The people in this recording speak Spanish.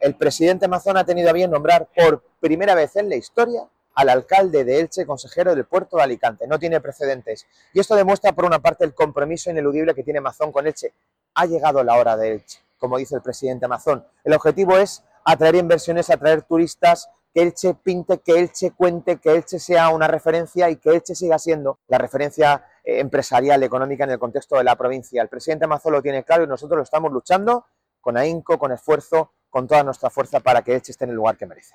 el presidente Mazón ha tenido a bien nombrar por primera vez en la historia al alcalde de Elche, consejero del puerto de Alicante. No tiene precedentes. Y esto demuestra, por una parte, el compromiso ineludible que tiene Mazón con Elche. Ha llegado la hora de Elche, como dice el presidente Mazón. El objetivo es atraer inversiones, atraer turistas, que Elche pinte, que Elche cuente, que Elche sea una referencia y que Elche siga siendo la referencia eh, empresarial, económica en el contexto de la provincia. El presidente Mazón lo tiene claro y nosotros lo estamos luchando con ahínco, con esfuerzo, con toda nuestra fuerza para que Elche esté en el lugar que merece.